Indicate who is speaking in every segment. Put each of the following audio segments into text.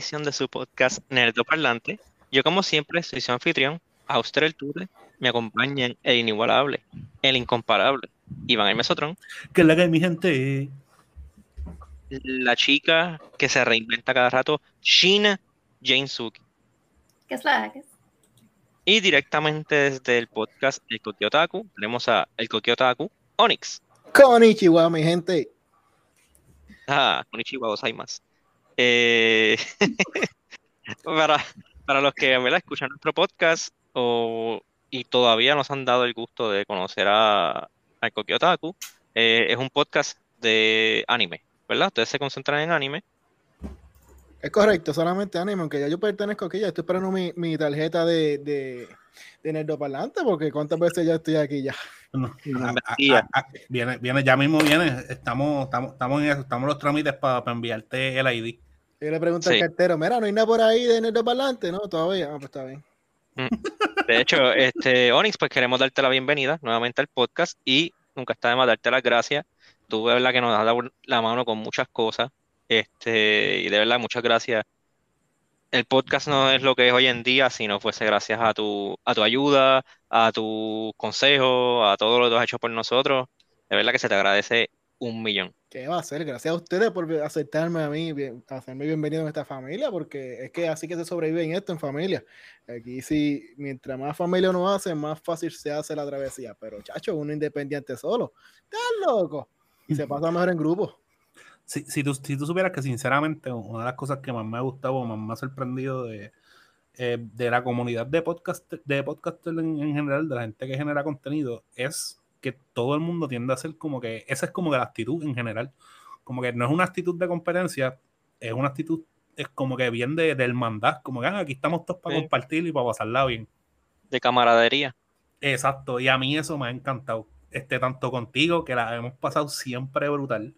Speaker 1: edición de su podcast Nerdo Parlante. Yo como siempre soy su anfitrión, Auster el Ture, me acompañan el inigualable, el incomparable, Iván el Mesotron.
Speaker 2: Que la que mi gente.
Speaker 1: La chica que se reinventa cada rato, Shina Jane Suki.
Speaker 3: ¿Qué es la que
Speaker 1: Y directamente desde el podcast El Kokiotaku, tenemos a El Kokiotaku, Onyx.
Speaker 4: Konnichiwa, mi gente.
Speaker 1: Ah, Konnichiwa, más. Eh, para, para los que ¿verdad? escuchan nuestro podcast o, y todavía nos han dado el gusto de conocer a, a Kokiotaku, eh, es un podcast de anime, ¿verdad? Ustedes se concentran en anime.
Speaker 4: Es correcto, solamente anime, aunque ya yo pertenezco aquí, ya estoy esperando mi, mi tarjeta de, de nerdoparlante, porque cuántas veces ya estoy aquí ya.
Speaker 2: No, a- a- a- a- viene, viene, ya mismo viene. Estamos, estamos, estamos en eso, estamos en los trámites para enviarte el ID.
Speaker 4: Yo le pregunto
Speaker 1: Sí.
Speaker 4: al cartero, mira, no hay nada por ahí de nerdoparlante, ¿no? Todavía, ah, pues está bien.
Speaker 1: De hecho, este, Onyx, pues queremos darte la bienvenida nuevamente al podcast y nunca está de más darte las gracias. Tú, de verdad, que nos has dado la mano con muchas cosas. Este, y de verdad, muchas gracias. El podcast no es lo que es hoy en día, sino fuese gracias a tu, a tu ayuda, a tu consejo, a todo lo que has hecho por nosotros. De verdad que se te agradece un millón.
Speaker 4: ¿Qué va a hacer? Gracias a ustedes por aceptarme a mí, bien- hacerme bienvenido en esta familia, porque es que así que se sobrevive en esto, en familia. Aquí sí, mientras más familia uno hace, más fácil se hace la travesía. Pero, chacho, uno independiente solo. ¿Estás loco? Y se pasa mejor en grupo.
Speaker 2: Si, si, tú, si tú supieras que sinceramente una de las cosas que más me ha gustado o más me ha sorprendido de, eh, de la comunidad de podcast de podcasters en, en general, de la gente que genera contenido, es que todo el mundo tiende a ser como que, esa es como que la actitud en general, como que no es una actitud de competencia, es una actitud, es como que bien de, de hermandad, como que "Ah, aquí estamos todos para
Speaker 1: Sí.
Speaker 2: compartir y para pasarla bien.
Speaker 1: De camaradería.
Speaker 2: Exacto, y a mí eso me ha encantado. Este, tanto contigo, que la hemos pasado siempre brutal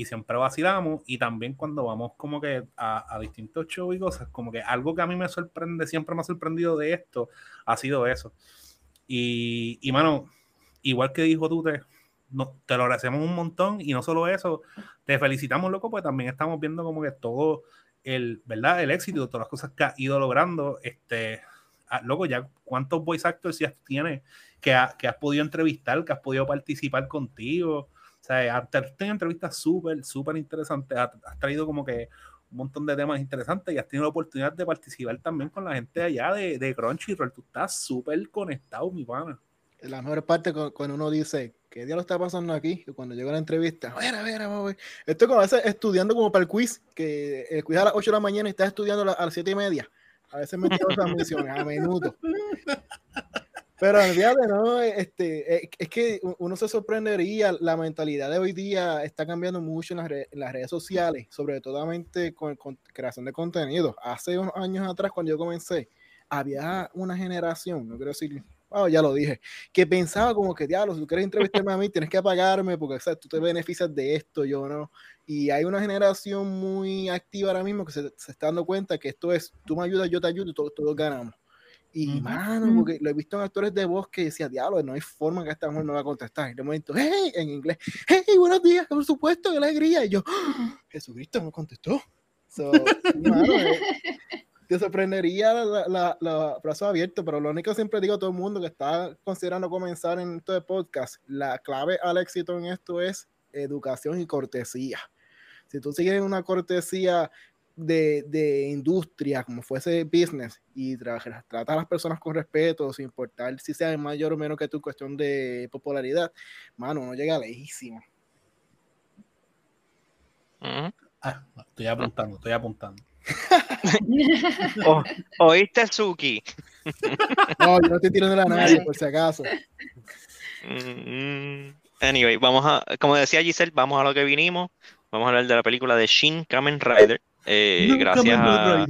Speaker 2: y siempre vacilamos, y también cuando vamos como que a, a distintos shows y cosas, como que algo que a mí me sorprende, siempre me ha sorprendido de esto, ha sido eso. Y, y mano, igual que dijo tú, te, no, te lo agradecemos un montón, y no solo eso, te felicitamos, loco, pues también estamos viendo como que todo el, ¿verdad? El éxito, todas las cosas que has ido logrando, este, ah, loco, ya cuántos voice actors ya tienes que, ha- que has podido entrevistar, que has podido participar contigo. Sea, has has tenido entrevistas súper, súper interesantes. Has, traído como que un montón de temas interesantes y has tenido la oportunidad de participar también con la gente allá de, de Crunchyroll. Tú estás súper conectado, mi pana.
Speaker 4: La mejor parte cu- cuando uno dice, ¿qué día lo está pasando aquí? Y cuando llega la entrevista, a ver, a ver, vamos a ver. Estoy como a veces estudiando como para el quiz, que el quiz a las 8 de la mañana y estás estudiando a las 7 y media. A veces me quedo esas misiones, a menudo. Pero fíjate, no, este, eh, es que uno se sorprendería, la mentalidad de hoy día está cambiando mucho en las, re- en las redes sociales, sobre todo con, creación de contenido. Hace unos años atrás, cuando yo comencé, había una generación, no quiero decir, wow, ya lo dije, que pensaba como que, diablo, si tú quieres entrevistarme a mí, tienes que pagarme porque o tú te beneficias de esto, yo no. Y hay una generación muy activa ahora mismo que se, está dando cuenta que esto es, tú me ayudas, yo te ayudo y todos ganamos. Y,
Speaker 2: Ujú.
Speaker 4: mano, porque lo he visto en actores de voz que decía, diablo, no hay forma que esta mujer no va a contestar. Y de momento, hey, en inglés, hey, buenos días, por supuesto, qué alegría. Y yo, "Ah, Jesucristo no contestó. So, mano, eh, te sorprendería la, la, la brazo abierto, pero lo único que siempre digo a todo el mundo que está considerando comenzar en esto de podcast, la clave al éxito en esto es educación y cortesía. Si tú sigues una cortesía de, de industria, como fuese business, y tra- tratas a las personas con respeto, sin importar si sea mayor o menos que tu cuestión de popularidad, mano, uno llega lejísimo.
Speaker 2: Ah, estoy apuntando, estoy apuntando.
Speaker 1: O- ¿Oíste, Suki?
Speaker 4: No, yo no estoy tirando la nadie, por si acaso.
Speaker 1: Mm, Anyway, vamos a, como decía Giselle, vamos a lo que vinimos. Vamos a hablar de la película de Shin Kamen Rider. Eh, gracias a,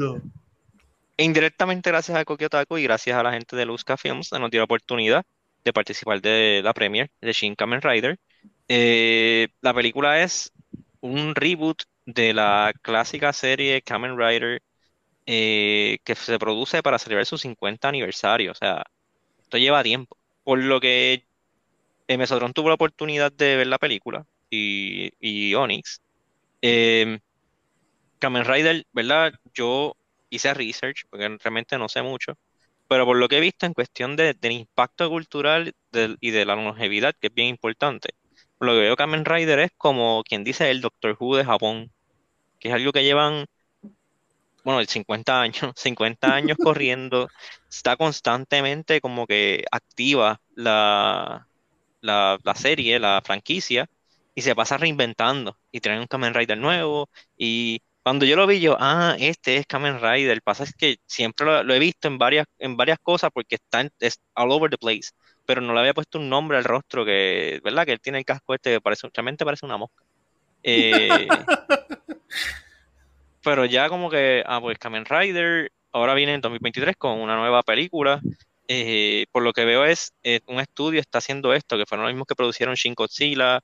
Speaker 1: indirectamente gracias a Kokiotaku y gracias a la gente de Luzca Films que nos dio la oportunidad de participar de la premiere de Shin Kamen Rider. Eh, la película es un reboot de la clásica serie Kamen Rider eh, que se produce para celebrar su 50 aniversario. O sea, esto lleva tiempo. Por lo que Mesotron tuvo la oportunidad de ver la película y, y Onyx. eh, Kamen Rider, ¿verdad? Yo hice research, porque realmente no sé mucho, pero por lo que he visto en cuestión de, del impacto cultural y de la longevidad, que es bien importante, lo que veo Kamen Rider es como quien dice el Doctor Who de Japón, que es algo que llevan, bueno, 50 años, 50 años corriendo, está constantemente como que activa la, la, la serie, la franquicia, y se pasa reinventando y traen un Kamen Rider nuevo y cuando yo lo vi, yo, ah, este es Kamen Rider. El pasa es que siempre lo, he visto en varias, en varias cosas porque está en, all over the place, pero no le había puesto un nombre al rostro que, ¿verdad? Que él tiene el casco este que parece, realmente parece una mosca. Eh, pero ya como que, ah, pues Kamen Rider ahora viene en 2023 con una nueva película. Eh, por lo que veo es eh, un estudio está haciendo esto, que fueron los mismos que produjeron Shin Godzilla,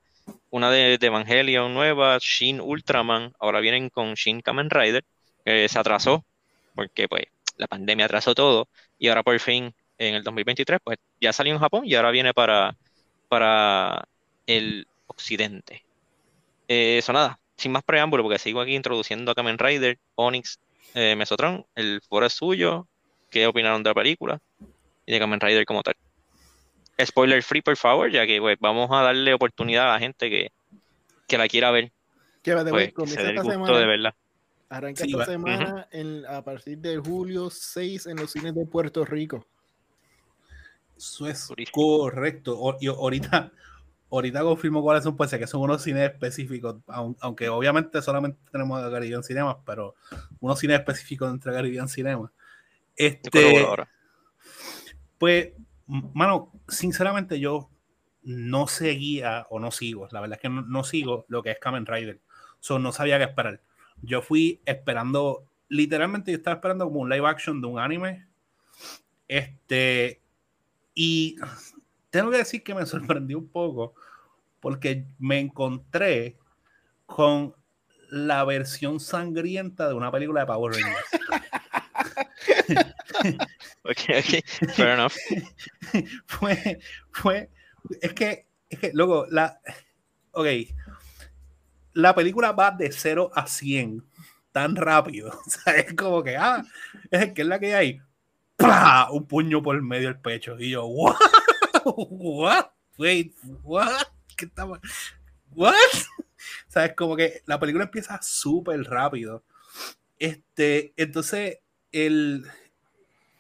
Speaker 1: una de, Evangelion nueva, Shin Ultraman, ahora vienen con Shin Kamen Rider, que se atrasó, porque pues la pandemia atrasó todo, y ahora por fin en el 2023 pues ya salió en Japón y ahora viene para, para el occidente. Eh, eso nada, sin más preámbulo, porque sigo aquí introduciendo a Kamen Rider, Onyx, eh, Mesotron, el foro suyo, qué opinaron de la película y de Kamen Rider como tal spoiler free, por favor, ya que pues, vamos a darle oportunidad a la gente que, que la quiera ver.
Speaker 4: Que va de
Speaker 1: pues,
Speaker 4: comienza
Speaker 1: se dé el
Speaker 4: esta
Speaker 1: gusto
Speaker 4: semana.
Speaker 1: de verla.
Speaker 4: Arranca
Speaker 2: Sí,
Speaker 4: esta
Speaker 2: va.
Speaker 4: semana en- a partir de julio 6 en los cines de Puerto Rico.
Speaker 2: Eso es correcto. O- y ahorita, ahorita confirmo cuáles son, pues que son unos cines específicos, aun- aunque obviamente solamente tenemos a Caribbean Cinemas, pero unos cines específicos entre Caribbean Cinemas. Este, pues, mano, sinceramente yo no seguía o no sigo, la verdad es que no, no sigo lo que es Kamen Rider. So, no sabía qué esperar. Yo fui esperando, literalmente yo estaba esperando como un live action de un anime. Este, y tengo que decir que me sorprendió un poco porque me encontré con la versión sangrienta de una película de Power Rangers.
Speaker 1: Ok, ok, fair enough.
Speaker 2: fue, fue, es que, es que, luego, la, ok, la película va de 0 a 100 tan rápido, o es como que, ah, es que es la que hay, ¡Plah! un puño por medio del pecho, y yo, what, what, wait, what, ¿qué está pa- what, o como que la película empieza súper rápido, este, entonces, el,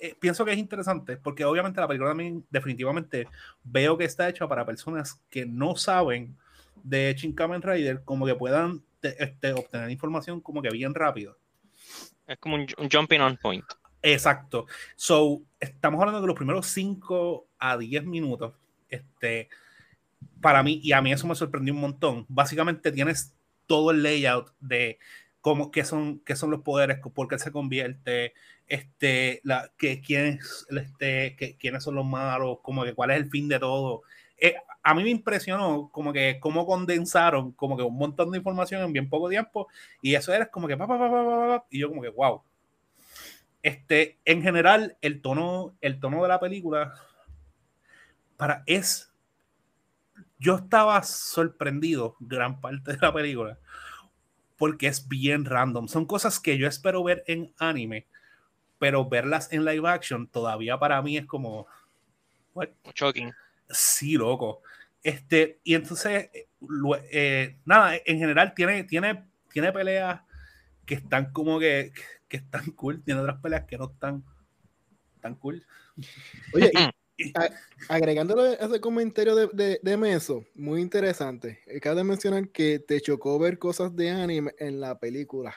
Speaker 2: eh, pienso que es interesante porque obviamente la película también definitivamente veo que está hecha para personas que no saben de Shin Kamen Rider como que puedan te- este, obtener información como que bien rápido.
Speaker 1: Es como un, un jumping on point.
Speaker 2: Exacto. So, estamos hablando de los primeros 5 a 10 minutos. Este, para mí, y a mí eso me sorprendió un montón. Básicamente tienes todo el layout de cómo, qué son, qué son los poderes, por qué se convierte, este, la, que, quién es, este, que, quiénes son los malos, como que cuál es el fin de todo. Eh, a mí me impresionó como que cómo condensaron como que un montón de información en bien poco tiempo y eso era como que pa, pa, pa, y yo como que wow. Este, en general, el tono, el tono de la película para es yo estaba sorprendido gran parte de la película porque es bien random. Son cosas que yo espero ver en anime, pero verlas en live action todavía para mí es como what?
Speaker 1: Shocking.
Speaker 2: Sí, loco. Este, y entonces, eh, eh, nada, en general tiene, tiene, tiene peleas que están como que, que están cool, tiene otras peleas que no están tan cool.
Speaker 4: Oye, y a- agregándole ese comentario de, de, de Meso, muy interesante. Acaba de mencionar que te chocó ver cosas de anime en la película.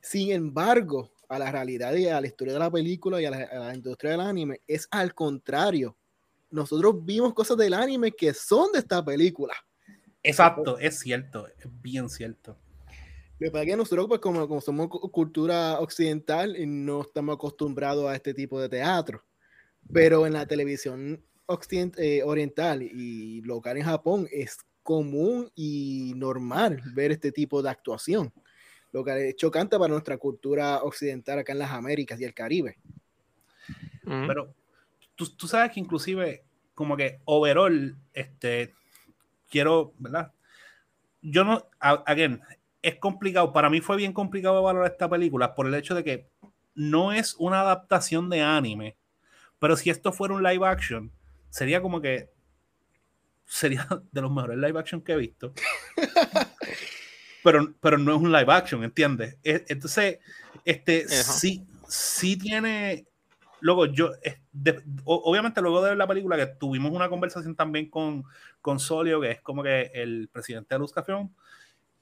Speaker 4: Sin embargo, a la realidad y a la historia de la película y a la, a la industria del anime, es al contrario. Nosotros vimos cosas del anime que son de esta película.
Speaker 2: Exacto, es cierto, es bien cierto.
Speaker 4: Lo que pasa es que nosotros, pues, como, como somos cu- cultura occidental, no estamos acostumbrados a este tipo de teatro. Pero en la televisión occident- eh, oriental y local en Japón es común y normal ver este tipo de actuación. Lo que es chocante para nuestra cultura occidental acá en las Américas y el Caribe.
Speaker 1: Ujú.
Speaker 2: Pero tú, tú sabes que inclusive, como que overall, este, quiero, ¿verdad? Yo no, again, es complicado. Para mí fue bien complicado valorar esta película por el hecho de que no es una adaptación de anime. Pero si esto fuera un live action, sería como que sería de los mejores live action que he visto. pero, pero no es un live action, ¿entiendes? E, entonces, este sí, sí tiene. Luego, yo, obviamente, luego de ver la película, que tuvimos una conversación también con, con Solio, que es como que el presidente de Luzcafeón,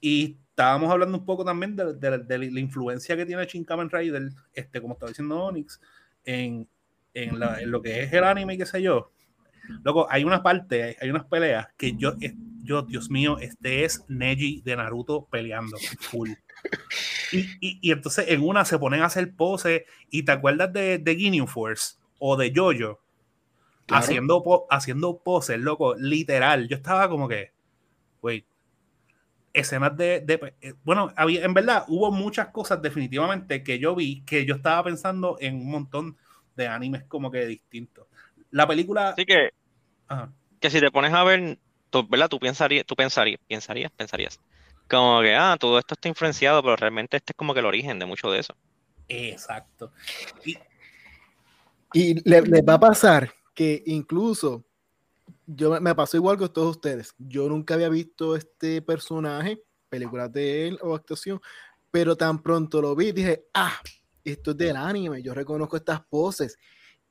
Speaker 2: y estábamos hablando un poco también de, de, la influencia que tiene Shin Kamen Rider, este, como estaba diciendo Onyx, en, en, en, lo que es el anime y qué sé yo. Luego, hay una parte, hay unas peleas que yo, yo Dios mío, este es Neji de Naruto peleando full. Y, y, y entonces en una se ponen a hacer poses y te acuerdas de, de Guinea Force o de Jojo haciendo, haciendo poses, loco, literal. Yo estaba como que, wait, escenas de, de, eh, bueno, había, en verdad hubo muchas cosas definitivamente que yo vi que yo estaba pensando en un montón de animes como que distintos. La película...
Speaker 1: Así que, que si te pones a ver, tú, ¿verdad? Tú pensarías, tú pensarías, pensarías, pensarías, como que, ah, todo esto está influenciado, pero realmente este es como que el origen de mucho de eso.
Speaker 2: Exacto.
Speaker 4: Y, y le, le va a pasar que incluso yo me pasó igual que todos ustedes. Yo nunca había visto este personaje, películas de él o actuación, pero tan pronto lo vi, dije, ah, esto es del anime, yo reconozco estas poses.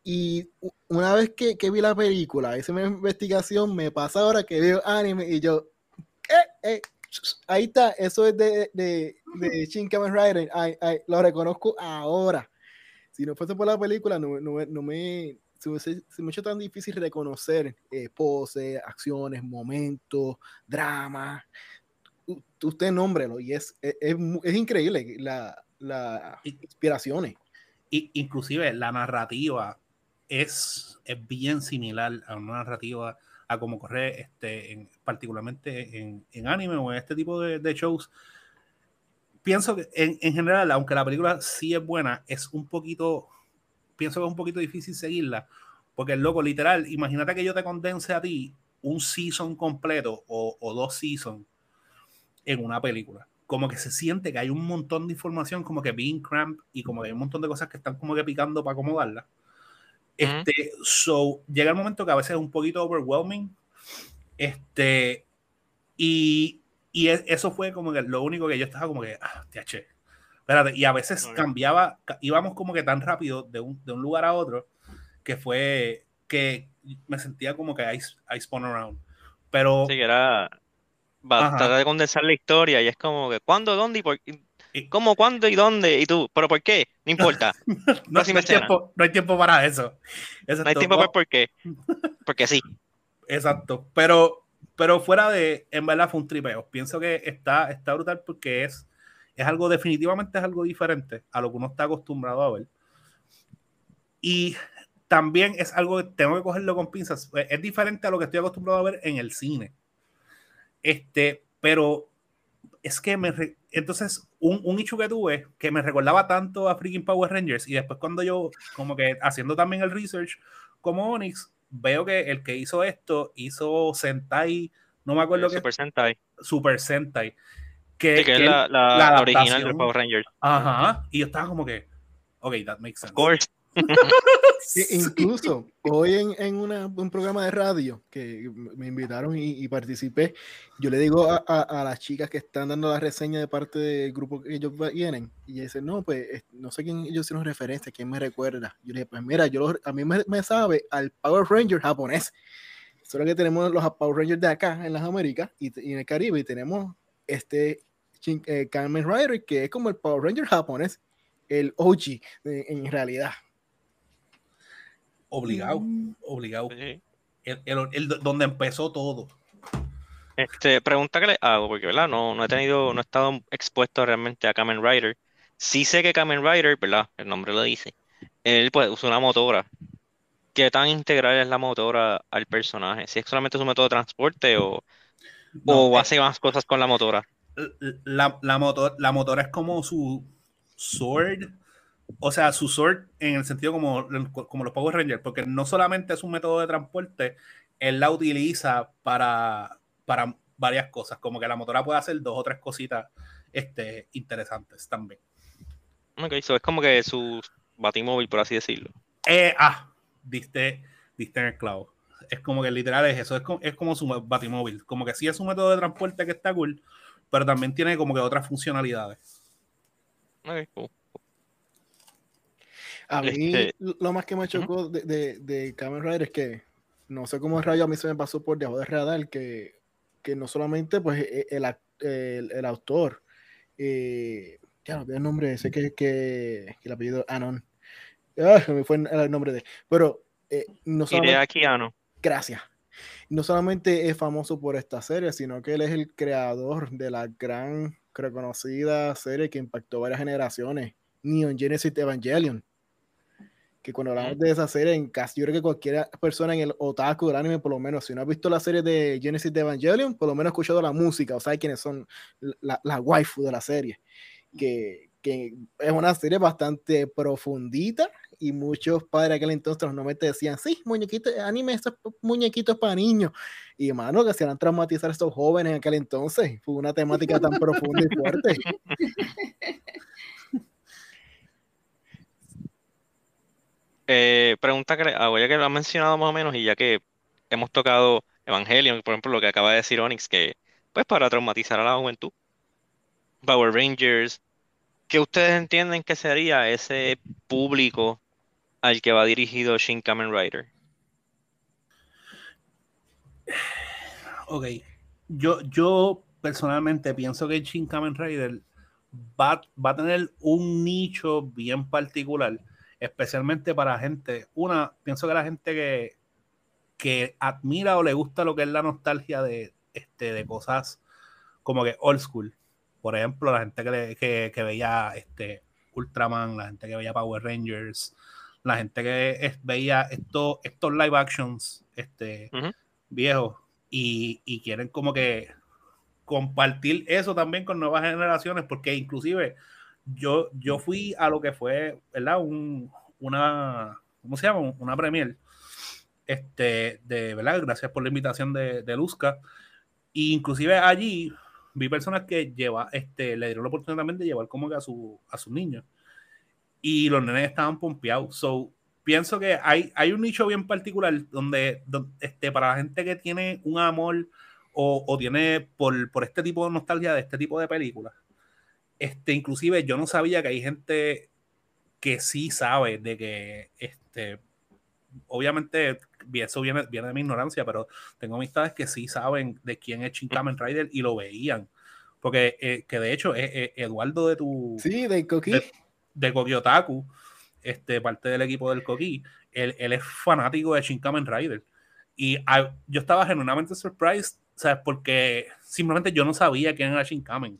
Speaker 4: Y una vez que, que vi la película, esa investigación, me pasa ahora que veo anime y yo, eh, eh, ahí está, eso es de, de, de Shin Kamen Rider, ay, ay, lo reconozco ahora. Si no fuese por la película, no, no, no me, se me, ha hecho tan difícil reconocer eh, poses, acciones, momentos, drama. usted nómbrelo y es, es, es, increíble la, la inspiraciones.
Speaker 2: Y, inclusive la narrativa es, es bien similar a una narrativa a como corre este, en, particularmente en, en, anime o en este tipo de, shows. Pienso que en, en, general, aunque la película sí es buena, es un poquito pienso que es un poquito difícil seguirla, porque el loco, literal, imagínate que yo te condense a ti un season completo o, o dos seasons en una película. Como que se siente que hay un montón de información, como que being cramp y como que hay un montón de cosas que están como que picando para acomodarla. Este, so, llega el momento que a veces es un poquito overwhelming. Este, y, y eso fue como que lo único que yo estaba como que, ah, te y a veces cambiaba, íbamos como que tan rápido de un, de un, lugar a otro que fue que me sentía como que I, I spun around. Pero.
Speaker 1: Sí, que era. Tratar de condensar la historia y es como que ¿cuándo, dónde y por ¿Cómo, cuándo y dónde? ¿Y tú? ¿Pero por qué? No importa.
Speaker 2: no, hay tiempo, no, hay tiempo, para eso.
Speaker 1: No hay tiempo para por qué. Porque sí.
Speaker 2: Exacto. Pero, pero fuera de, en verdad fue un tripeo. Pienso que está, está brutal porque es es algo, definitivamente es algo diferente a lo que uno está acostumbrado a ver. Y también es algo que tengo que cogerlo con pinzas. Es diferente a lo que estoy acostumbrado a ver en el cine. Este, pero es que me. Entonces, un, un hecho que tuve que me recordaba tanto a Freaking Power Rangers y después cuando yo, como que haciendo también el research como Onyx, veo que el que hizo esto hizo Sentai, no me acuerdo qué.
Speaker 1: Super Sentai.
Speaker 2: Super Sentai
Speaker 1: que, es la, la, original de Power Rangers.
Speaker 2: Ajá. Y yo estaba como que, ok, that makes sense.
Speaker 1: Of course.
Speaker 4: incluso hoy en, en una, un programa de radio que me invitaron y, y participé, yo le digo a, a, a, las chicas que están dando la reseña de parte del grupo que ellos vienen y dicen, no, pues no sé quién ellos hicieron referencia, quién me recuerda. Yo le dije, pues mira, yo a mí me, me, sabe al Power Ranger japonés. Solo que tenemos los Power Rangers de acá en las Américas y, y en el Caribe y tenemos este eh, Kamen Rider, que es como el Power Ranger japonés, el OG en realidad.
Speaker 2: Obligado, mm. obligado. El, donde empezó todo.
Speaker 1: Este, pregunta que le hago, porque ¿verdad? No, no he tenido, no he estado expuesto realmente a Kamen Rider. Sí sé que Kamen Rider, ¿verdad? El nombre lo dice. Él pues usa una motora. ¿Qué tan integral es la motora al personaje? Si es solamente su método de transporte o, o hace más cosas con la motora
Speaker 2: la, la, motor, la motora es como su sword, o sea, su sword en el sentido como, como los Power Rangers, porque no solamente es un método de transporte, él la utiliza para, para varias cosas, como que la motora puede hacer dos o tres cositas este, interesantes también.
Speaker 1: Ok, eso es como que su batimóvil, por así decirlo.
Speaker 2: Eh, ah, diste, diste en el clavo. Es como que literal es eso, es como, es como su batimóvil. Como que sí es un método de transporte que está cool, pero también tiene como que otras funcionalidades.
Speaker 1: Ok, cool.
Speaker 4: A mí,
Speaker 1: Este-
Speaker 4: lo más que me chocó de, de, de Kamen Rider es que no sé cómo rayo a mí se me pasó por debajo de radar que, que no solamente pues e- el, el, el autor, eh, ya no el nombre, sé que, que, que el apellido Anon, ah, me fue el, nombre de, pero eh, no solamente,
Speaker 1: Anno.
Speaker 4: gracias, no solamente es famoso por esta serie, sino que él es el creador de la gran reconocida serie que impactó varias generaciones, Neon Genesis Evangelion que cuando hablamos de esa serie, en casi yo creo que cualquier persona en el otaku del anime, por lo menos, si no ha visto la serie de Genesis de Evangelion, por lo menos ha escuchado la música, o sabe quiénes son la, la waifu de la serie, que, que es una serie bastante profundita y muchos padres aquel entonces, 90 decían, sí, muñequitos, anime, esos muñequitos para niños, y mano, que se han traumatizar a estos jóvenes en aquel entonces, fue una temática tan profunda y fuerte.
Speaker 1: Eh, pregunta que le hago, ya que lo han mencionado más o menos y ya que hemos tocado Evangelion, por ejemplo, lo que acaba de decir Onyx, que pues para traumatizar a la juventud, Power Rangers, ¿qué ustedes entienden que sería ese público al que va dirigido Shin Kamen Rider?
Speaker 2: Ok. Yo, yo personalmente pienso que Shin Kamen Rider va, va a tener un nicho bien particular, especialmente para gente. Una, pienso que la gente que, que admira o le gusta lo que es la nostalgia de, este, de cosas como que old school. Por ejemplo, la gente que, le- que, que veía este, Ultraman, la gente que veía Power Rangers, la gente que es- veía estos, estos live actions este,
Speaker 1: Ujú.
Speaker 2: viejos y, y quieren como que compartir eso también con nuevas generaciones, porque inclusive yo, yo fui a lo que fue, ¿verdad? Un, una, ¿cómo se llama? Una premier, este, de, ¿verdad? Gracias por la invitación de, de Luzca. Y inclusive allí vi personas que lleva, este, le dieron la oportunidad también de llevar como a, su, a sus niños. Y los nenes estaban pompeados. So, pienso que hay, hay un nicho bien particular donde, donde, este, para la gente que tiene un amor o, o tiene por, por este tipo de nostalgia de este tipo de películas. Este, inclusive yo no sabía que hay gente que sí sabe de que este, obviamente eso viene, viene de mi ignorancia, pero tengo amistades que sí saben de quién es Shin Kamen Rider y lo veían. Porque eh, que de hecho es, es Eduardo de tu
Speaker 4: Sí, de Coqui.
Speaker 2: de, de Kokiotaku, este, parte del equipo del Koki, él, él es fanático de Shin Kamen Rider. Y yo estaba genuinamente surprised, ¿sabes? Porque simplemente yo no sabía quién era Shin Kamen.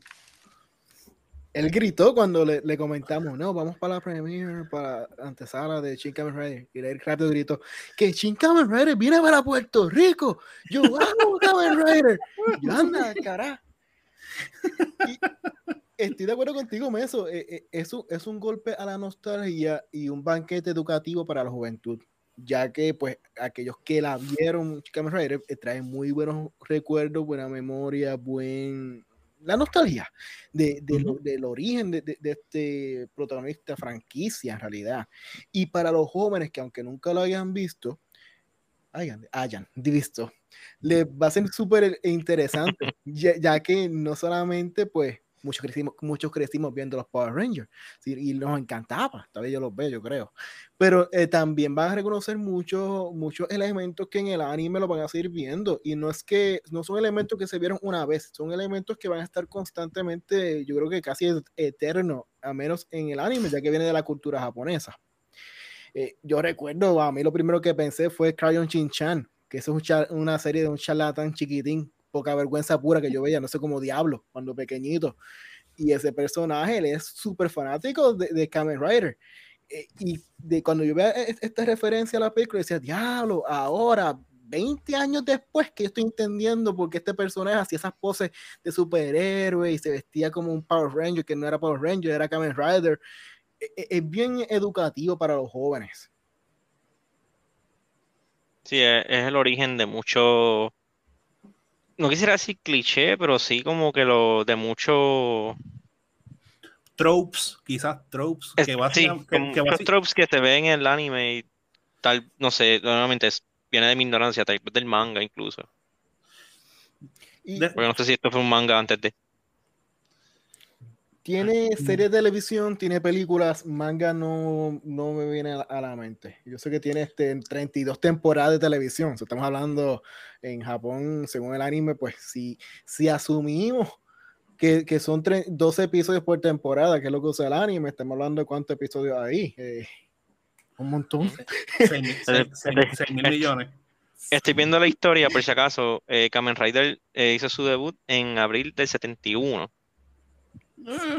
Speaker 4: Él gritó cuando le, le comentamos, no, vamos para la premiere, para la antesala de Shin Kamen Rider. Y él rápido gritó, que Shin Kamen Rider viene para Puerto Rico. Yo amo Kamen Rider. Yo, anda, carajo. Estoy de acuerdo contigo, Meso. Eh, eh, Eso es un golpe a la nostalgia y un banquete educativo para la juventud. Ya que, pues, aquellos que la vieron, Kamen Rider, eh, traen muy buenos recuerdos, buena memoria, buen la nostalgia de, de lo, del origen de, de, de, este protagonista franquicia en realidad. Y para los jóvenes que aunque nunca lo hayan visto, hayan, hayan visto, les va a ser súper interesante, ya, ya, que no solamente pues muchos crecimos, muchos crecimos viendo los Power Rangers ¿sí? y nos encantaba, todavía yo los veo, yo creo. Pero eh, también van a reconocer muchos muchos elementos que en el anime lo van a seguir viendo y no es que no son elementos que se vieron una vez, son elementos que van a estar constantemente, yo creo que casi eterno, a menos en el anime, ya que viene de la cultura japonesa. Eh, yo recuerdo, a mí lo primero que pensé fue Crayon Shin-chan, que es un una serie de un charlatán chiquitín, poca vergüenza pura que yo veía, no sé cómo diablo, cuando pequeñito. Y ese personaje, él es súper fanático de, de Kamen Rider. Eh, y de cuando yo veía esta referencia a la película, decía, diablo, ahora, 20 años después que yo estoy entendiendo por qué este personaje hacía esas poses de superhéroe y se vestía como un Power Ranger, que no era Power Ranger, era Kamen Rider. Es, es bien educativo para los jóvenes.
Speaker 1: Sí, es, es el origen de mucho no quisiera decir cliché, pero sí como que lo de mucho
Speaker 2: tropes, quizás tropes,
Speaker 1: Es-
Speaker 2: que,
Speaker 1: sí,
Speaker 2: básicamente- que- que
Speaker 1: tropes que se ven en el anime y tal, no sé, normalmente es- viene de mi ignorancia, tal vez del manga incluso.
Speaker 4: Y
Speaker 1: Porque no sé si esto fue un manga antes de.
Speaker 4: Tiene series de televisión, tiene películas, manga no, no me viene a la, mente. Yo sé que tiene este 32 temporadas de televisión. So, estamos hablando en Japón, según el anime, pues si, si asumimos que, que son tre- 12 episodios por temporada, que es lo que usa el anime, estamos hablando de cuántos episodios hay. Eh, un montón.
Speaker 2: seis mil- seis- seis- seis mil millones.
Speaker 1: Estoy viendo la historia, por si acaso. eh, Kamen Rider eh, hizo su debut en abril del 71.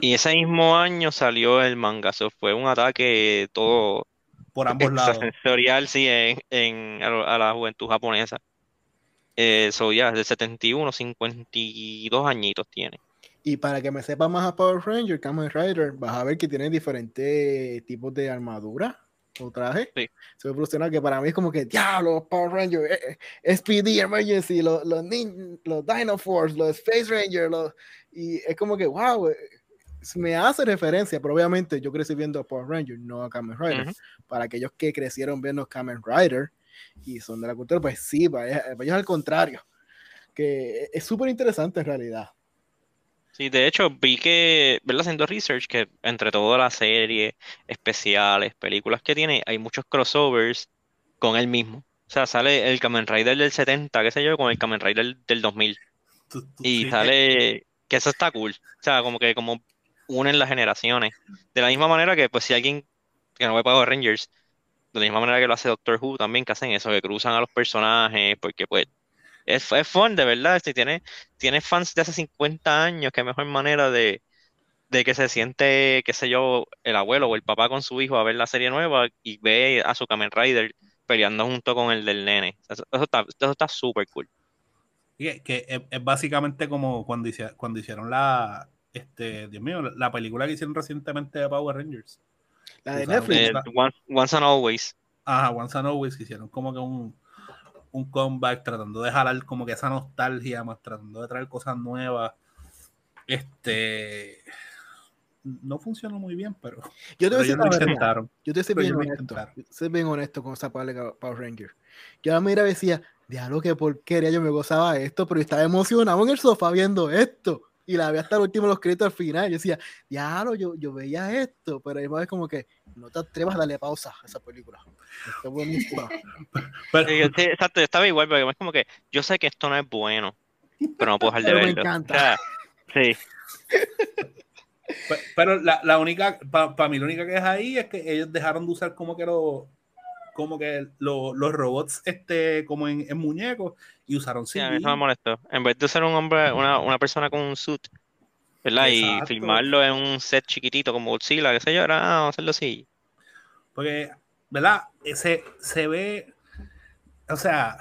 Speaker 1: Y ese mismo año salió el manga. So, fue un ataque todo
Speaker 2: Por ambos lados.
Speaker 1: extrasensorial, sí, en, en- a, la juventud japonesa. Eh, so, ya, del 71, 52 añitos tiene.
Speaker 4: Y para que me sepa más a Power Ranger, Kamen Rider, vas a ver que tiene diferentes tipos de armadura o traje.
Speaker 1: Sí.
Speaker 4: Se ve evolucionar que para mí es como que, diablo, Power Ranger, eh, eh, SPD Emergency, los, los, nin- los Dino Force, los Space Ranger, los, y es como que, wow, eh, me hace referencia, pero obviamente yo crecí viendo a Power Ranger, no a Kamen Rider. Para aquellos que crecieron viendo Kamen Rider y son de la cultura, pues sí, para ellos, para ellos al contrario, que es súper interesante en realidad.
Speaker 1: Sí, de hecho, vi que, ¿verdad? Haciendo research, que entre todas las series, especiales, películas que tiene, hay muchos crossovers con él mismo. O sea, sale el Kamen Rider del 70, qué sé yo, con el Kamen Rider del 2000.
Speaker 2: Tú- tú-
Speaker 1: Y
Speaker 2: sí,
Speaker 1: sale, que eso está cool. O sea, como que como unen las generaciones. De la misma manera que, pues, si alguien que no ve Power Rangers, de la misma manera que lo hace Doctor Who, también que hacen eso, que cruzan a los personajes, porque, pues, es, es fun, de verdad. Si tiene, tiene fans de hace 50 años, qué mejor manera de, de que se siente, qué sé yo, el abuelo o el papá con su hijo a ver la serie nueva y ve a su Kamen Rider peleando junto con el del nene. Eso, eso está, eso está súper cool.
Speaker 2: Que, que es, es básicamente como cuando, hice- cuando hicieron la, este, Dios mío, la, la película que hicieron recientemente de Power Rangers.
Speaker 4: La de Netflix.
Speaker 1: Eh, once, Once and Always.
Speaker 2: Ajá, Once and Always, que hicieron como que un, un comeback tratando de jalar como que esa nostalgia, más tratando de traer cosas nuevas. Este no funcionó muy bien, pero,
Speaker 4: Yo te voy a la
Speaker 2: intentaron.
Speaker 4: Yo te soy bien honesto. soy bien honesto con esa Power Ranger. Yo a mí miraba y decía, diablo, qué porquería, yo me gozaba esto, pero estaba emocionado en el sofá viendo esto. Y la vi hasta el último los créditos al final. Yo decía, diablo, yo, yo veía esto, pero además es como que no te atrevas a darle pausa a esa película. Está buenísima.
Speaker 2: Pero,
Speaker 1: Sí, sí, exacto, yo estaba igual, porque es como que yo sé que esto no es bueno, pero no puedo dejar de
Speaker 4: Pero me
Speaker 1: verlo.
Speaker 4: encanta.
Speaker 1: O sea, sí,
Speaker 2: Pe- Pero la, la única, para mí la única que es ahí es que ellos dejaron de usar como que los como que lo- los robots este como en, en muñecos y usaron
Speaker 1: sí,
Speaker 2: CGI.
Speaker 1: eso me molestó. En vez de usar un hombre, una, una persona con un suit, ¿verdad? Y filmarlo en un set chiquitito como Godzilla, qué sé yo, era, ah, vamos a hacerlo así.
Speaker 2: Porque, ¿verdad? Se, se ve, o sea,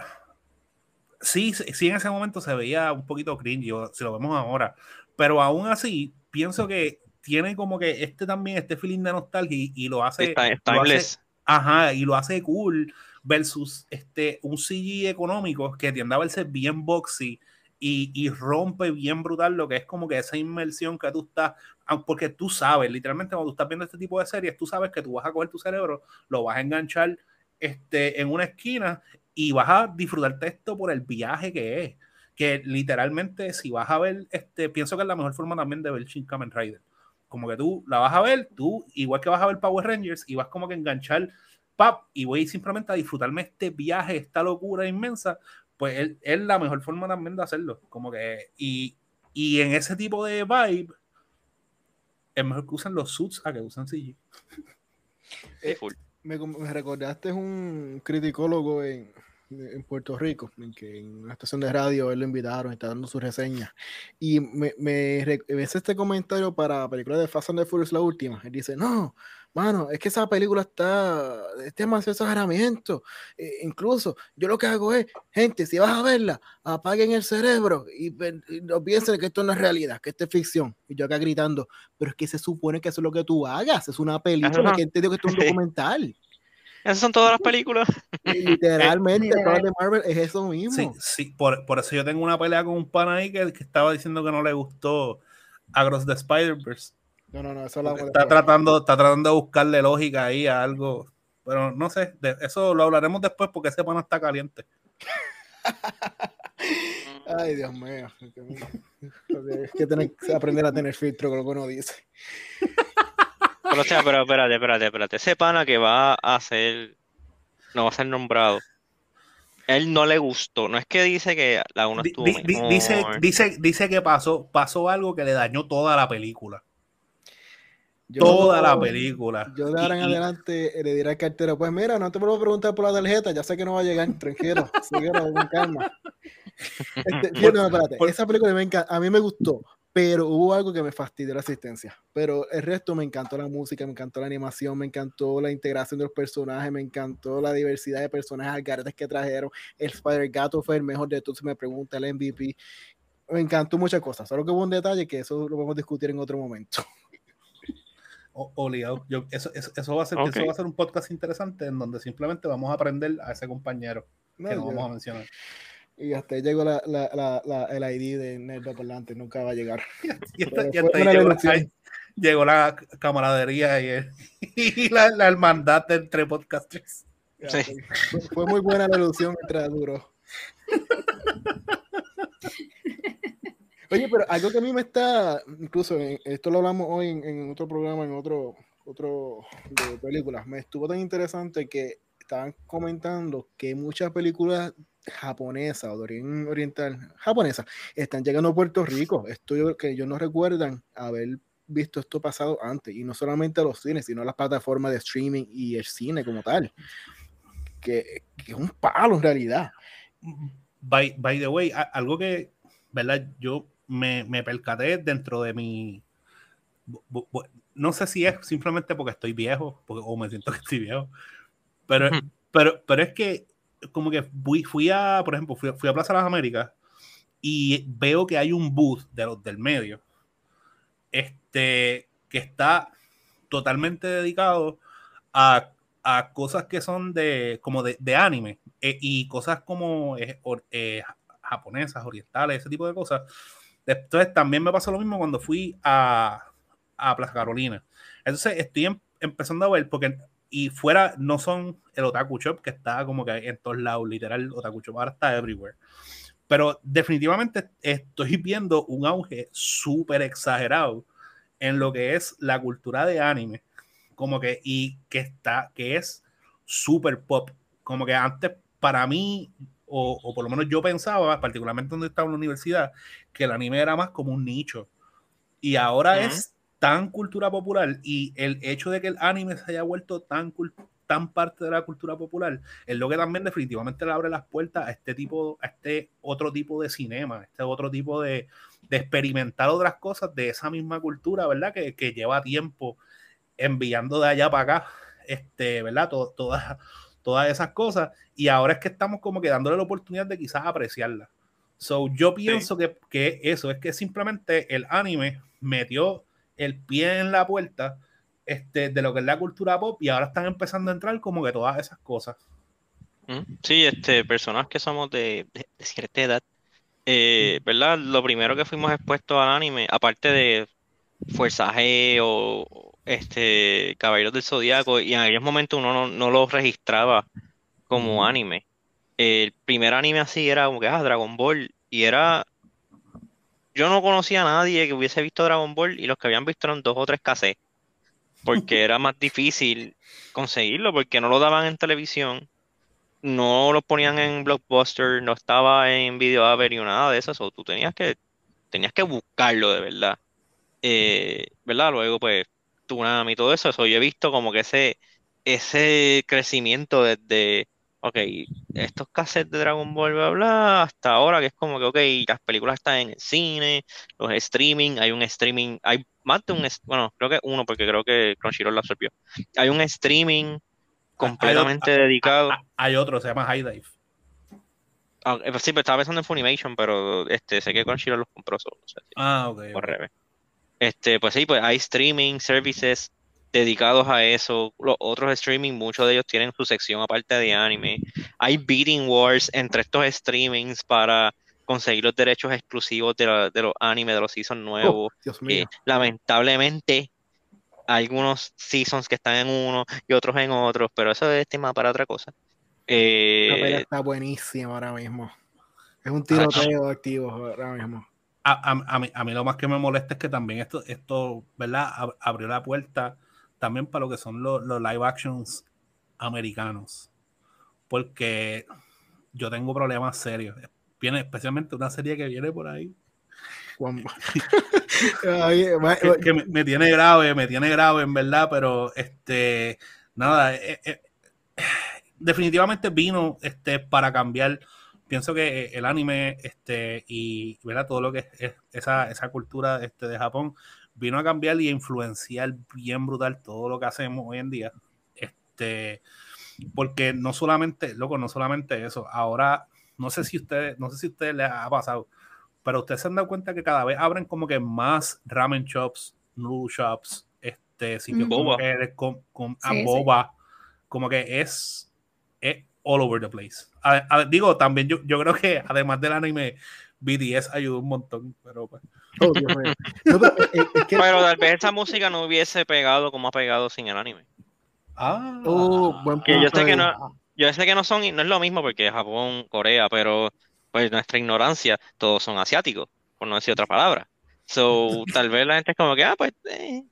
Speaker 2: sí, sí en ese momento se veía un poquito cringe, o si lo vemos ahora, pero aún así pienso que tiene como que este también, este feeling de nostalgia y, y lo hace,
Speaker 1: Está,
Speaker 2: lo hace-. Ajá, y lo hace cool versus este, un CG económico que tiende a verse bien boxy y, y rompe bien brutal lo que es como que esa inmersión que tú estás, ah, porque tú sabes, literalmente cuando estás viendo este tipo de series, tú sabes que tú vas a coger tu cerebro, lo vas a enganchar este, en una esquina y vas a disfrutarte esto por el viaje que es. Que literalmente, si vas a ver, este, pienso que es la mejor forma también de ver Shin Kamen Rider. Como que tú la vas a ver, tú, igual que vas a ver Power Rangers, y vas como que enganchar, pap, y voy simplemente a disfrutarme este viaje, esta locura inmensa, pues es, es la mejor forma también de hacerlo. Como que, y, y en ese tipo de vibe, es mejor que usen los suits a que usen CG.
Speaker 1: Sí, full.
Speaker 4: me, me recordaste un criticólogo en, en Puerto Rico, en que en una estación de radio él lo invitaron, está dando su reseña. Y me, me me hace este comentario para la película de Fast and the Furious, la última. Él dice: No, mano, es que esa película está, es demasiado exageramiento. Eh, incluso yo lo que hago es, gente, si vas a verla, apaguen el cerebro y, y no piensen que esto no es realidad, que esto es ficción. Y yo acá gritando, pero es que se supone que eso es lo que tú hagas, es una película, que entendió que esto es un documental.
Speaker 1: Esas son todas las películas.
Speaker 4: Literalmente,
Speaker 3: Literal.
Speaker 4: todas de Marvel es eso mismo.
Speaker 2: Sí, sí, por, por eso yo tengo una pelea con un pana ahí que, que estaba diciendo que no le gustó Across the Spider-Verse.
Speaker 4: No, no, no, eso lo
Speaker 2: está tratando, está tratando de buscarle lógica ahí a algo. Pero no sé, de eso lo hablaremos después porque ese pan está caliente.
Speaker 4: Ay, Dios mío. Es que tener que aprender a tener filtro con lo que uno dice.
Speaker 1: Pero, o sea, pero espérate, espérate, espérate. Ese pana que va a ser, no va a ser nombrado. Él no le gustó. No es que dice que la uno estuvo
Speaker 2: Dice, dice, dice que pasó, pasó algo que le dañó toda la película. toda la película.
Speaker 4: Yo de ahora en adelante le diré al cartero, pues mira, no te puedo preguntar por la tarjeta, ya sé que no va a llegar, tranquilo, síguelo con calma. Este, no, espérate, esa película me a mí me gustó, pero hubo algo que me fastidió la asistencia. Pero el resto me encantó la música, me encantó la animación, me encantó la integración de los personajes, me encantó la diversidad de personajes algaretes que trajeron. El Spider Gato fue el mejor de todos, si me pregunta el MVP. Me encantó muchas cosas. Solo que hubo un detalle que eso lo vamos a discutir en otro momento.
Speaker 2: Obligado. eso, eso, va a ser, eso va a ser un podcast interesante en donde simplemente vamos a aprender a ese compañero que no vamos a mencionar.
Speaker 4: Y hasta ahí llegó la, la, la, el ID de Nerdo Parlante, nunca va a llegar.
Speaker 2: y hasta, y hasta ahí llegó, llegó, la camaradería y, y la, hermandad entre podcasters.
Speaker 4: Sí. Fue, muy buena la ilusión mientras duró. Oye, pero algo que a mí me está, incluso esto lo hablamos hoy en, en, otro programa, en otro, otro de películas, me estuvo tan interesante que estaban comentando que muchas películas japonesa o de origen oriental japonesa están llegando a Puerto Rico. Esto que ellos no recuerdan haber visto esto pasado antes y no solamente a los cines, sino a las plataformas de streaming y el cine como tal. Que, que es un palo en realidad.
Speaker 2: By, by, the way, algo que, ¿verdad? Yo me, me percaté dentro de mi... No sé si es simplemente porque estoy viejo o me siento que estoy viejo, pero, pero, pero es que como que fui, fui a, por ejemplo, fui, a Plaza de las Américas y veo que hay un booth de los del medio, este, que está totalmente dedicado a, a cosas que son de, como de, de anime eh, y cosas como eh, eh, japonesas, orientales, ese tipo de cosas. Entonces también me pasó lo mismo cuando fui a, a Plaza Carolina. Entonces estoy em, empezando a ver, porque y fuera, no son el Otaku Shop que está como que en todos lados, literal, Otaku Shop ahora está everywhere. Pero definitivamente estoy viendo un auge súper exagerado en lo que es la cultura de anime, como que, y que está, que es súper pop. Como que antes, para mí, o, o, por lo menos yo pensaba, particularmente donde estaba en la universidad, que el anime era más como un nicho. Y ahora es tan cultura popular y el hecho de que el anime se haya vuelto tan, tan parte de la cultura popular es lo que también definitivamente le abre las puertas a este tipo, a este otro tipo de cinema, a este otro tipo de, de, experimentar otras cosas de esa misma cultura, ¿verdad? Que, que lleva tiempo enviando de allá para acá, este, ¿verdad? todas, todas esas cosas y ahora es que estamos como que dándole la oportunidad de quizás apreciarla. So, yo pienso que, que eso es que simplemente el anime metió el pie en la puerta este, de lo que es la cultura pop y ahora están empezando a entrar como que todas esas cosas.
Speaker 1: Mm, sí, este, personas que somos de, cierta edad, eh, ¿verdad? Lo primero que fuimos expuestos al anime, aparte de Fuerza G o este, Caballeros del Zodíaco, y en aquellos momentos uno no, no lo registraba como anime. El primer anime así era como que, ah, Dragon Ball, y era yo no conocía a nadie que hubiese visto Dragon Ball y los que habían visto eran dos o tres cassettes. Porque era más difícil conseguirlo, porque no lo daban en televisión, no lo ponían en Blockbuster, no estaba en Video Aver nada de eso. O tú tenías que, tenías que buscarlo de verdad. Eh, ¿Verdad? Luego, pues, Tunami y todo eso, eso yo he visto como que ese, ese crecimiento desde ok, estos cassettes de Dragon Ball, bla, bla, hasta ahora que es como que, ok, las películas están en el cine, los streaming, hay un streaming, hay más de un, bueno, creo que uno, porque creo que Crunchyroll lo absorbió. Hay un streaming completamente dedicado.
Speaker 2: Hay otro, se llama High Dive.
Speaker 1: Ah, eh, sí, pero estaba pensando en Funimation, pero este, sé que Crunchyroll los compró solo.
Speaker 2: ah, ok. Por
Speaker 1: Este, pues sí, pues hay streaming services dedicados a eso. Los otros streaming, muchos de ellos tienen su sección aparte de anime. Hay beating wars entre estos streamings para conseguir los derechos exclusivos de, los animes, de los seasons oh, nuevos. lamentablemente algunos seasons que están en uno y otros en otros, pero eso es tema para otra cosa. Eh,
Speaker 4: La pelea está buenísima ahora mismo. Es un tiroteo activo ahora mismo.
Speaker 2: A, a- a mí, a mí lo más que me molesta es que también esto, esto ¿verdad? Ab- abrió la puerta también para lo que son los, los live actions americanos. Porque yo tengo problemas serios. Viene especialmente una serie que viene por ahí. Que, que me, me tiene grave, me tiene grave en verdad, pero este, nada, eh, eh, definitivamente vino este, para cambiar. Pienso que el anime este, y ¿verdad? todo lo que es, es esa, esa cultura este, de Japón vino a cambiar y a influenciar bien brutal todo lo que hacemos hoy en día. Este, porque no solamente, loco, no solamente eso, ahora no sé si ustedes, no sé si a ustedes les ha pasado, pero ustedes se han dado cuenta que cada vez abren como que más ramen shops, noodle shops, este, sitios como
Speaker 1: Boba.
Speaker 2: que con, con a
Speaker 3: Sí, sí.
Speaker 2: boba, como que es, es all over the place. A- a- digo, también yo, yo creo que además del anime, BTS ayudó un montón, pero pues,
Speaker 4: Oh, Dios mío. No, pero es- es- es que-
Speaker 1: pero tal vez esa música no hubiese pegado como ha pegado sin el anime.
Speaker 2: ah,
Speaker 4: Oh, buen
Speaker 1: yo sé que no, yo sé que no son, no es lo mismo porque Japón, Corea, pero pues nuestra ignorancia, todos son asiáticos, por no decir otra palabra. So, tal vez la gente es como que, ah, pues, eh.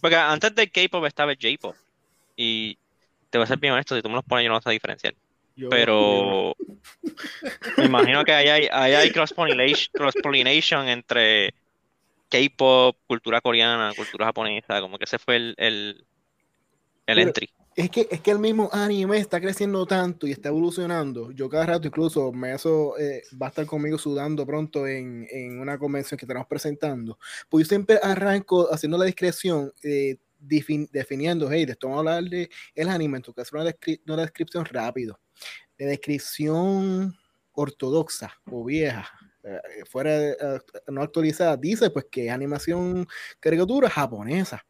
Speaker 1: Porque antes del K-pop estaba el J-pop. Y te voy a ser bien honesto, si tú me los pones, yo no sé diferenciar.
Speaker 4: Yo-
Speaker 1: Pero me imagino que ahí hay, ahí hay cross-pollination, cross-pollination entre K-pop, cultura coreana, cultura japonesa, como que ese fue el, el, el entry.
Speaker 4: Es que, es que el mismo anime está creciendo tanto y está evolucionando. Yo cada rato incluso me eso eh, va a estar conmigo sudando pronto en, en una convención que estamos presentando. Pues yo siempre arranco haciendo la discreción, eh, defin- definiendo, hey, de esto vamos a hablar de el anime, en tu caso una, descri- una descripción rápido. La descripción ortodoxa o vieja, eh, fuera de- eh, no actualizada, dice pues que es animación caricatura japonesa.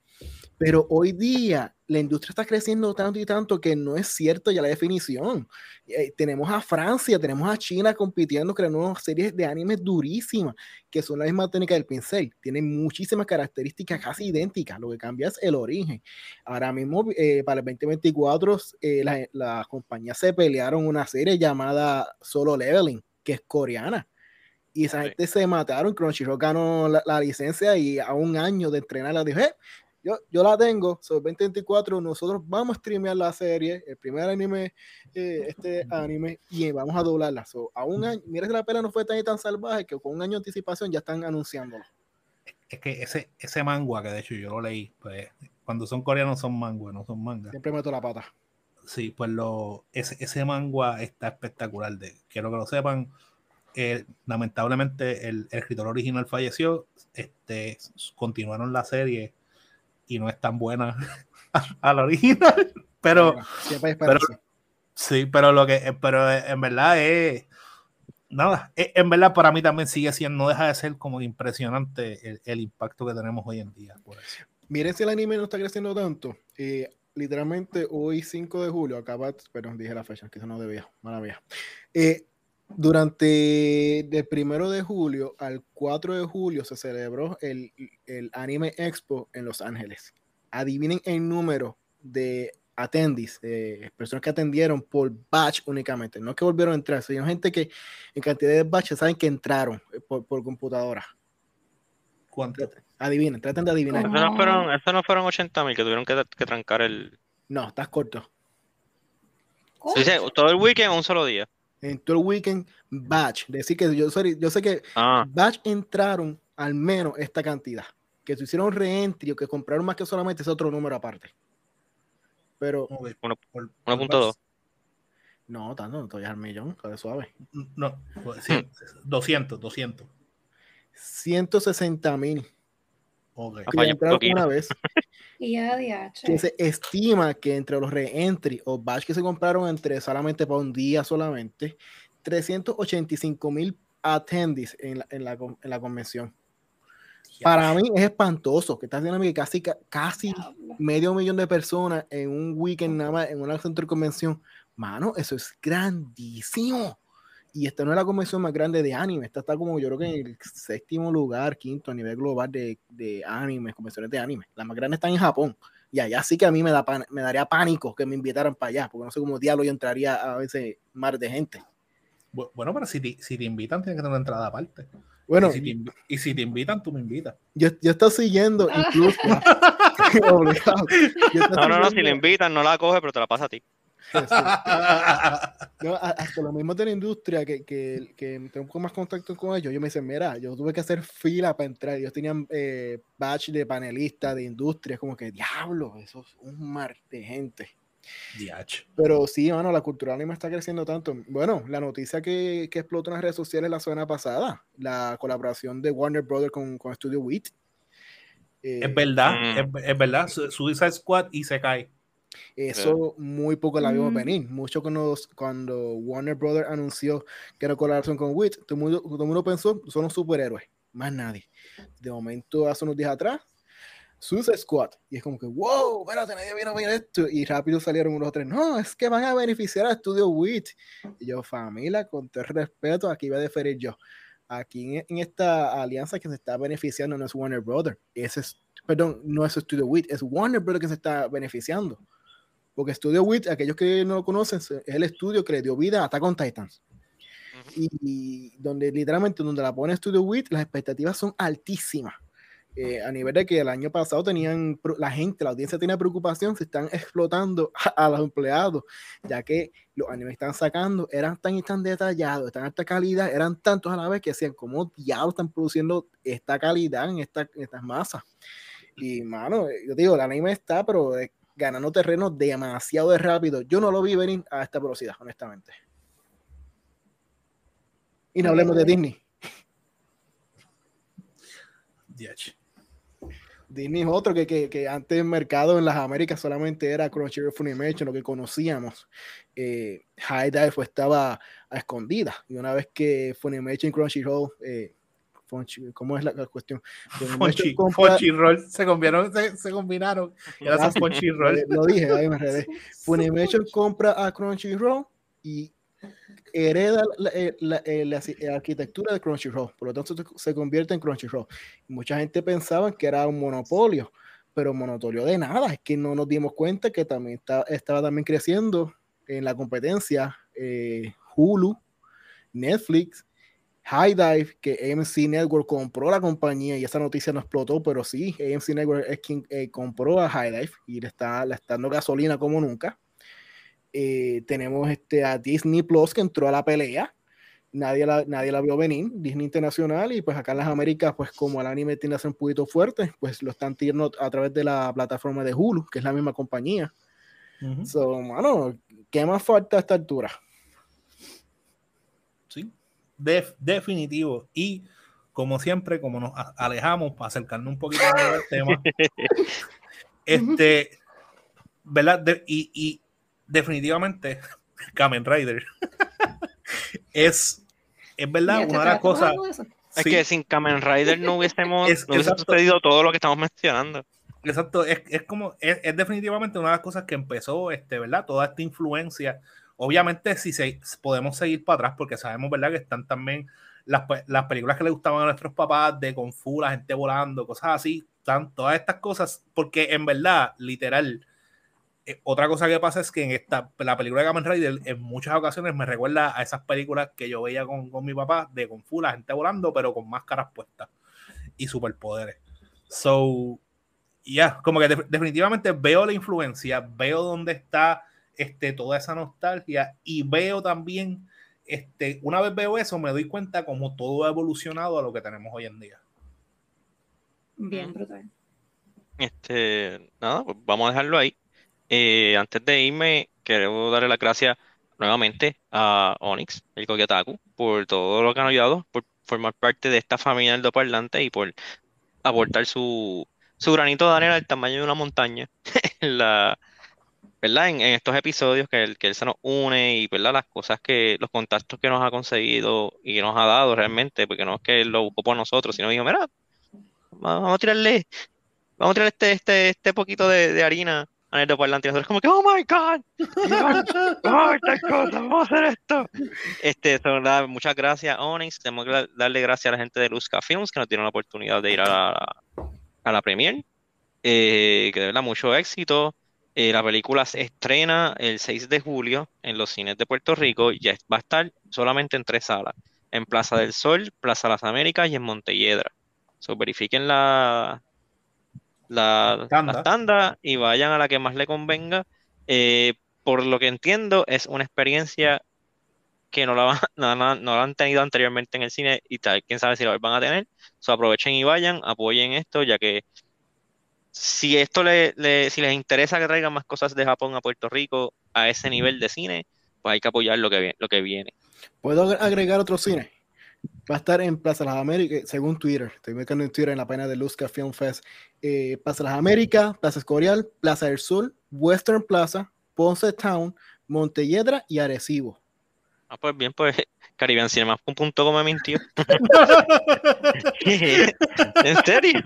Speaker 4: Pero hoy día la industria está creciendo tanto y tanto que no es cierto ya la definición. Eh, tenemos a Francia, tenemos a China compitiendo creando unas series de animes durísimas que son la misma técnica del pincel. Tienen muchísimas características casi idénticas. Lo que cambia es el origen. Ahora mismo, eh, para el 2024, eh, la- las compañías se pelearon una serie llamada Solo Leveling, que es coreana. Y esa
Speaker 1: Sí.
Speaker 4: gente se mataron. Crunchyroll ganó la, la licencia y a un año de entrenarla dije, "Eh, yo, yo la tengo, sobre 2024, nosotros vamos a streamear la serie, el primer anime, eh, este anime, y vamos a doblarla. So, a un año, mira que la pela no fue tan y tan salvaje que con un año de anticipación ya están anunciándolo.
Speaker 2: es que ese, ese manga, que de hecho yo lo leí, pues cuando son coreanos son manga, no son manga.
Speaker 4: Siempre meto la pata.
Speaker 2: Sí, pues lo, ese, ese manga está espectacular. De, quiero que lo sepan. eh, lamentablemente el, el escritor original falleció. Este, continuaron la serie y no es tan buena a la original. Pero
Speaker 4: siempre hay esperanza.
Speaker 2: sí, pero lo que, eh, pero eh, en verdad es nada. eh, En verdad para mí también sigue siendo, no deja de ser como impresionante el, el impacto que tenemos hoy en día. Por eso.
Speaker 4: Miren si el anime no está creciendo tanto. eh, literalmente hoy 5 de julio, acaba, perdón, dije la fecha, que eso no debía, mala mía. Eh, durante del primero de julio al 4 de julio se celebró el, el Anime Expo en Los Ángeles. Adivinen el número de attendees, de personas que atendieron por batch únicamente, no que volvieron a entrar, sino gente que en cantidad de batches saben que entraron eh, por, por computadora.
Speaker 2: ¿Cuánto?
Speaker 4: Adivinen, traten de adivinar.
Speaker 1: Eso no fueron, eso no fueron 80 mil que tuvieron que, que trancar el...
Speaker 4: No, estás corto.
Speaker 1: Dice, todo el weekend un solo día.
Speaker 4: En todo el weekend batch. Decir que yo, sorry, yo sé que
Speaker 1: Ah,
Speaker 4: batch entraron al menos esta cantidad. Que se hicieron reentry o que compraron más que solamente ese otro número aparte. Pero
Speaker 2: Ok,
Speaker 1: Uno-
Speaker 2: por-
Speaker 1: 1.2.
Speaker 4: no, tanto, no todavía al millón, de suave.
Speaker 2: No, pues sí, 200, 200.
Speaker 4: 160 mil
Speaker 2: Ok.
Speaker 4: Que
Speaker 1: Vaya,
Speaker 4: entraron una vez.
Speaker 3: Y.
Speaker 4: Que se estima que entre los reentry o batch que se compraron entre solamente para un día solamente, 385 mil attendees en la, en la, en la convención. Para mí es espantoso que está haciendo que casi, ca- casi medio millón de personas en un weekend nada más en una centro de convención. Mano, eso es grandísimo. Y esta no es la convención más grande de anime, esta está como yo creo que en el séptimo lugar, quinto a nivel global de, de anime, convenciones de anime. La más grande está en Japón. Y allá sí que a mí me, da pan- me daría pánico que me invitaran para allá, porque no sé cómo diablo yo entraría a veces mar de gente.
Speaker 2: Bu- Bueno, pero si te, si te invitan, tienes que tener una entrada aparte.
Speaker 4: Bueno,
Speaker 2: y, si te, invi- y si te invitan, tú me invitas.
Speaker 4: yo, yo estoy siguiendo incluso. Obligado. Yo estoy
Speaker 1: No, no, no, si le invitan, no la coge, pero te la pasa a ti.
Speaker 4: No, hasta los mismos de la industria que, que, que tengo más contacto con ellos, yo me dicen, mira, yo tuve que hacer fila para entrar. Ellos tenían eh, batch de panelistas de industria, como que diablo, eso es un mar de gente.
Speaker 2: Diach.
Speaker 4: Pero sí, mano, la cultura anime está creciendo tanto. Bueno, la noticia que, que explotó en las redes sociales la semana pasada, la colaboración de Warner Brothers con, con Studio Wit. Eh,
Speaker 2: Es verdad,
Speaker 1: Mm.
Speaker 2: es, es verdad. Su- Suicide Squad y se cae.
Speaker 4: Eso muy poco la vimos
Speaker 3: Mm.
Speaker 4: venir. Mucho cuando, cuando Warner Brothers anunció que era colaboración con WIT, todo el mundo, todo el mundo pensó, son los superhéroes, más nadie. De momento, hace unos días atrás, Suicide Squad. Y es como que, wow, espérate, nadie vino a ver esto. Y rápido salieron unos tres, no, es que van a beneficiar a Studio WIT. Y yo, familia, con todo el respeto, aquí voy a deferir yo. Aquí en, en esta alianza que se está beneficiando no es Warner Brothers, ese es, perdón, no es Studio WIT, es Warner Brothers que se está beneficiando. Porque Studio Wit, aquellos que no lo conocen, es el estudio que le dio vida a Attack on Titans. Y, y donde literalmente, donde la pone Studio Wit, las expectativas son altísimas. Eh, a nivel de que el año pasado tenían, la gente, la audiencia tenía preocupación, se están explotando a, a los empleados, ya que los animes que están sacando eran tan y tan detallados, de tan alta calidad, eran tantos a la vez que decían, ¿cómo diablos están produciendo esta calidad en, esta, en estas masas? Y, mano, yo digo, el anime está, pero eh, ganando terreno demasiado de rápido. Yo no lo vi venir a esta velocidad, honestamente. Y no hablemos de Disney. Disney es otro que, que, que antes el mercado en las Américas solamente era Crunchyroll Funimation, lo que conocíamos. Eh, High Dive pues, estaba a escondida. Y una vez que Funimation y Crunchyroll, eh, Funchi- ¿cómo es la, la cuestión?
Speaker 2: Fonchi,
Speaker 4: compra-
Speaker 2: Fonchi Roll se combinaron, se, se combinaron.
Speaker 4: Gracias.
Speaker 2: Fonchi Roll.
Speaker 4: Eh, Lo dije, ahí me enredé. Funimation compra a Crunchyroll y hereda la, eh, la- eh, la- la arquitectura de Crunchyroll, por lo tanto se- convierte en Crunchyroll. Mucha gente pensaba que era un monopolio, pero monopolio de nada, es que no nos dimos cuenta que también está- estaba también creciendo en la competencia eh, Hulu, Netflix, High Dive, que AMC Network compró la compañía y esa noticia no explotó, pero sí, AMC Network es quien eh, compró a High Dive y le está, le está dando gasolina como nunca. Eh, tenemos este, a Disney Plus que entró a la pelea. Nadie la, nadie la vio venir, Disney Internacional, y pues acá en las Américas, pues como el anime tiende a ser un poquito fuerte, pues lo están tirando a través de la plataforma de Hulu, que es la misma compañía. So, mano, ¿qué más falta a esta altura?
Speaker 2: Def- definitivo. Y como siempre, como nos alejamos para acercarnos un poquito más al tema, este, ¿verdad? De- y, y definitivamente, Kamen Rider es, es verdad, una de las cosas.
Speaker 1: Es
Speaker 2: sí,
Speaker 1: que sin Kamen Rider no hubiésemos,
Speaker 2: Es-
Speaker 1: no hubiese
Speaker 2: exacto.
Speaker 1: sucedido todo lo que estamos mencionando.
Speaker 2: Exacto, es, es como, es, es definitivamente una de las cosas que empezó, este, ¿verdad? Toda esta influencia. Obviamente, si se, podemos seguir para atrás, porque sabemos, ¿verdad? Que están también las, pe- las películas que le gustaban a nuestros papás, de Kung Fu, la gente volando, cosas así, están todas estas cosas, porque en verdad, literal, eh, otra cosa que pasa es que en esta, la película de Kamen Rider, en muchas ocasiones me recuerda a esas películas que yo veía con, con mi papá, de Kung Fu, la gente volando, pero con máscaras puestas y superpoderes. So, ya, como que de- definitivamente veo la influencia, veo dónde está este, toda esa nostalgia y veo también, este, una vez veo eso, me doy cuenta como todo ha evolucionado a lo que tenemos hoy en día.
Speaker 3: Bien brutal.
Speaker 1: Este, nada, pues vamos a dejarlo ahí. Eh, antes de irme, quiero darle las gracias nuevamente a Onyx, el Kokyataku, por todo lo que han ayudado, por formar parte de esta familia del parlante y por aportar su, su granito de arena del tamaño de una montaña en la, ¿verdad? En, en estos episodios que él, que él se nos une y ¿verdad? las cosas que, los contactos que nos ha conseguido y nos ha dado realmente, porque no es que él lo buscó por nosotros, sino dijo, mira, vamos a tirarle, vamos a tirar este, este, este poquito de, de harina Aneto Parlante, nosotros como que, oh my god, esta cosa, vamos a hacer esto. Este, so, nada, muchas gracias, Onyx. Tenemos que da- darle gracias a la gente de Luzca Films que nos dieron la oportunidad de ir a la, a la premier. Eh, que de verdad, mucho éxito. Eh, la película se estrena el 6 de julio en los cines de Puerto Rico. Ya va a estar solamente en tres salas: en Plaza del Sol, Plaza Las Américas y en Montelledra. So, verifiquen la, la,
Speaker 2: Tanda.
Speaker 1: y vayan a la que más le convenga. Eh, por lo que entiendo, es una experiencia que no la, no, la- no la han tenido anteriormente en el cine y tal, quién sabe si la van a tener. So, aprovechen y vayan, apoyen esto, ya que si esto le, si les interesa que traigan más cosas de Japón a Puerto Rico a ese nivel de cine, pues hay que apoyar lo que, vi- lo que viene.
Speaker 4: ¿Puedo agre- agregar otro cine? Va a estar en Plaza Las Américas, según Twitter. Estoy buscando en Twitter en la página de Luzca Film Fest. Eh, Plaza Las Américas, Plaza Escorial, Plaza del Sur, Western Plaza, Ponce Town, Montelledra y Arecibo.
Speaker 1: Ah, pues bien, pues CaribbeanCinema.com me mintió. ¿En serio?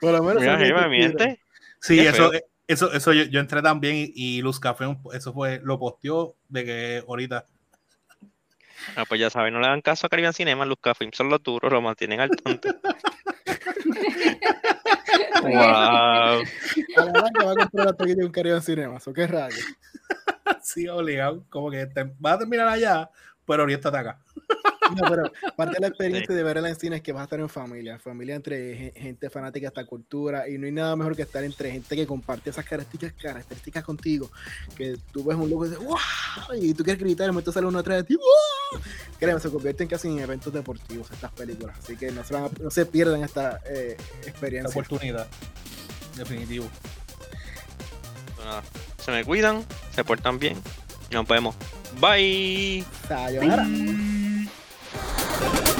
Speaker 4: Por lo menos
Speaker 1: Mira, me miente.
Speaker 2: Sí,
Speaker 1: Qué
Speaker 2: eso,
Speaker 1: feo.
Speaker 2: eso, eso yo, yo entré también y, y Luz Café, eso fue, lo posteó de que ahorita.
Speaker 1: Ah, pues ya saben, no le dan caso a Caribbean Cinema, los Films son los duros, lo mantienen al tanto. wow.
Speaker 4: A la larga va a comprar la taquilla de un Caribbean Cinemas. ¿O qué rayo?
Speaker 2: sí, obligado, como que te, vas a terminar allá, pero oriéntate acá.
Speaker 4: No, pero parte de la experiencia de verla en cine es que vas a estar en familia, familia entre ge- gente fanática de esta cultura y no hay nada mejor que estar entre gente que comparte esas características, características contigo, que tú ves un loco y dices ¡wow! y tú quieres gritar y de momento sale uno atrás de ti ¡wow! Créeme, se convierten casi en eventos deportivos estas películas, así que no se, van a- no se pierdan esta eh,
Speaker 2: Esta
Speaker 4: experiencia.
Speaker 2: oportunidad. Definitivo.
Speaker 1: Pues nada, se me cuidan, se portan bien. Nos vemos. Bye.
Speaker 4: Sayonara.
Speaker 2: Bye. Thank you.